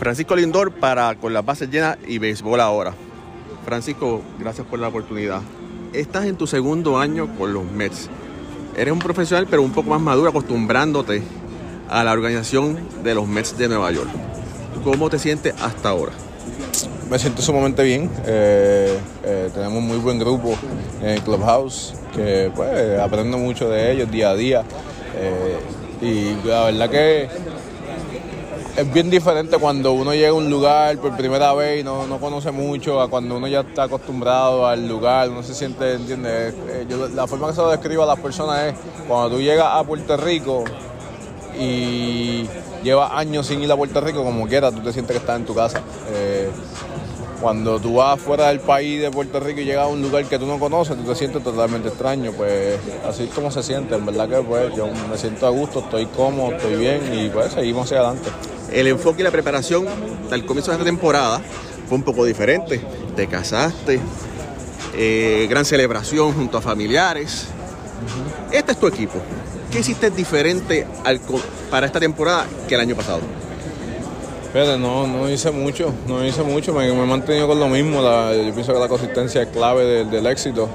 Francisco Lindor para con las bases llenas y béisbol ahora. Francisco, gracias por la oportunidad. Estás en tu segundo año con los Mets. Eres un profesional pero un poco más maduro acostumbrándote a la organización de los Mets de Nueva York. ¿Cómo te sientes hasta ahora? Me siento sumamente bien. Eh, eh, tenemos muy buen grupo en Clubhouse, que pues aprendo mucho de ellos día a día. Eh, y la verdad que es bien diferente cuando uno llega a un lugar por primera vez y no, no conoce mucho, a cuando uno ya está acostumbrado al lugar, uno se siente, ¿entiendes? Yo, la forma que se lo describo a las personas es cuando tú llegas a Puerto Rico y llevas años sin ir a Puerto Rico, como quieras, tú te sientes que estás en tu casa. Eh, cuando tú vas fuera del país de Puerto Rico y llegas a un lugar que tú no conoces, tú te sientes totalmente extraño, pues así es como se siente, en verdad que pues yo me siento a gusto, estoy cómodo, estoy bien y pues seguimos hacia adelante. El enfoque y la preparación al comienzo de esta temporada fue un poco diferente. Te casaste, eh, gran celebración junto a familiares. Este es tu equipo. ¿Qué hiciste diferente para esta temporada que el año pasado? No, no hice mucho, no hice mucho, me, he mantenido con lo mismo. Yo pienso que la consistencia es clave del, éxito.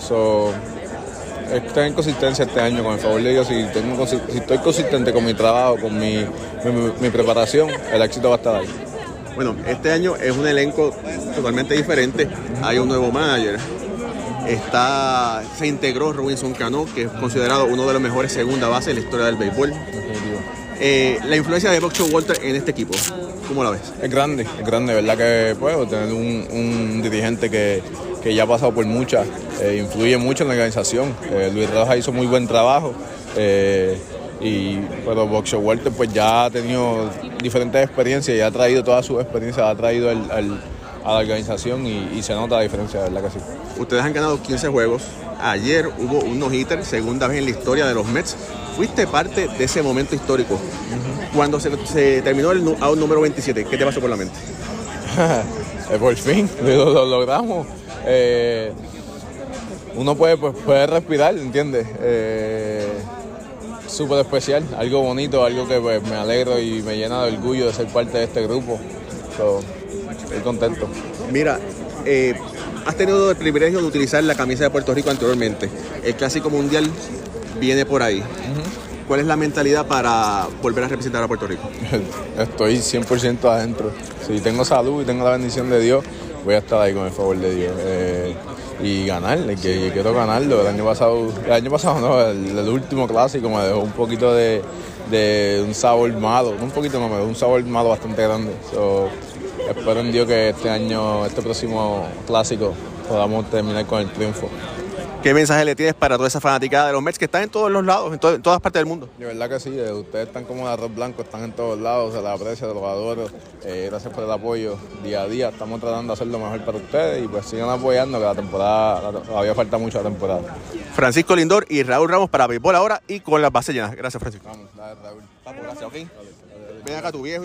Estoy en consistencia este año, con el favor de Dios. Si, tengo, si estoy consistente con mi trabajo, con mi, mi, mi, preparación, el éxito va a estar ahí. Bueno, este año es un elenco totalmente diferente. Hay un nuevo manager. Está, se integró Robinson Cano, que es considerado uno de los mejores segunda base de la historia del béisbol. Eh, la influencia de Boxer Walter en este equipo, ¿cómo la ves? Es grande, es grande, ¿verdad? Que puedo tener un, un dirigente que, que, ya ha pasado por muchas, eh, influye mucho en la organización. Eh, Luis Rojas hizo muy buen trabajo. Eh, y pero Boxer Walter pues ya ha tenido diferentes experiencias y ha traído toda su experiencia, ha traído el, a la organización y, y, se nota la diferencia, ¿verdad que sí? Ustedes han ganado 15 juegos. Ayer hubo un no-hitter, segunda vez en la historia de los Mets. Fuiste parte de ese momento histórico. Uh -huh. Cuando se, se, terminó el out número 27, ¿qué te pasó por la mente? por fin, lo, lo logramos. Eh, uno puede, pues, puede respirar, ¿entiendes? Eh, Súper especial, algo bonito, algo que pues, me alegro y me llena de orgullo de ser parte de este grupo. So, estoy contento. Mira, eh, has tenido el privilegio de utilizar la camisa de Puerto Rico anteriormente. El Clásico Mundial viene por ahí. Uh -huh. ¿Cuál es la mentalidad para volver a representar a Puerto Rico? Estoy 100% adentro. Si tengo salud y tengo la bendición de Dios, voy a estar ahí con el favor de Dios. Eh, y ganar, que quiero ganarlo. El año pasado, el año pasado no, el, último clásico me dejó un poquito de, de, un sabor malo, un poquito no, me dejó un sabor malo bastante grande. Espero en Dios que este año, este próximo clásico, podamos terminar con el triunfo. ¿Qué mensaje le tienes para toda esa fanaticada de los Mets que están en todos los lados, en, to en todas partes del mundo? De verdad que sí, eh, ustedes están como de arroz blanco, están en todos lados, se les aprecia, los adoro. Eh, gracias por el apoyo día a día. Estamos tratando de hacer lo mejor para ustedes y pues sigan apoyando que la temporada, todavía falta mucho la temporada. Francisco Lindor y Raúl Ramos para béisbol ahora y con las bases llenas. Gracias, Francisco. Vamos, dale, Raúl. Vamos, gracias, ok. Ven acá tu viejo.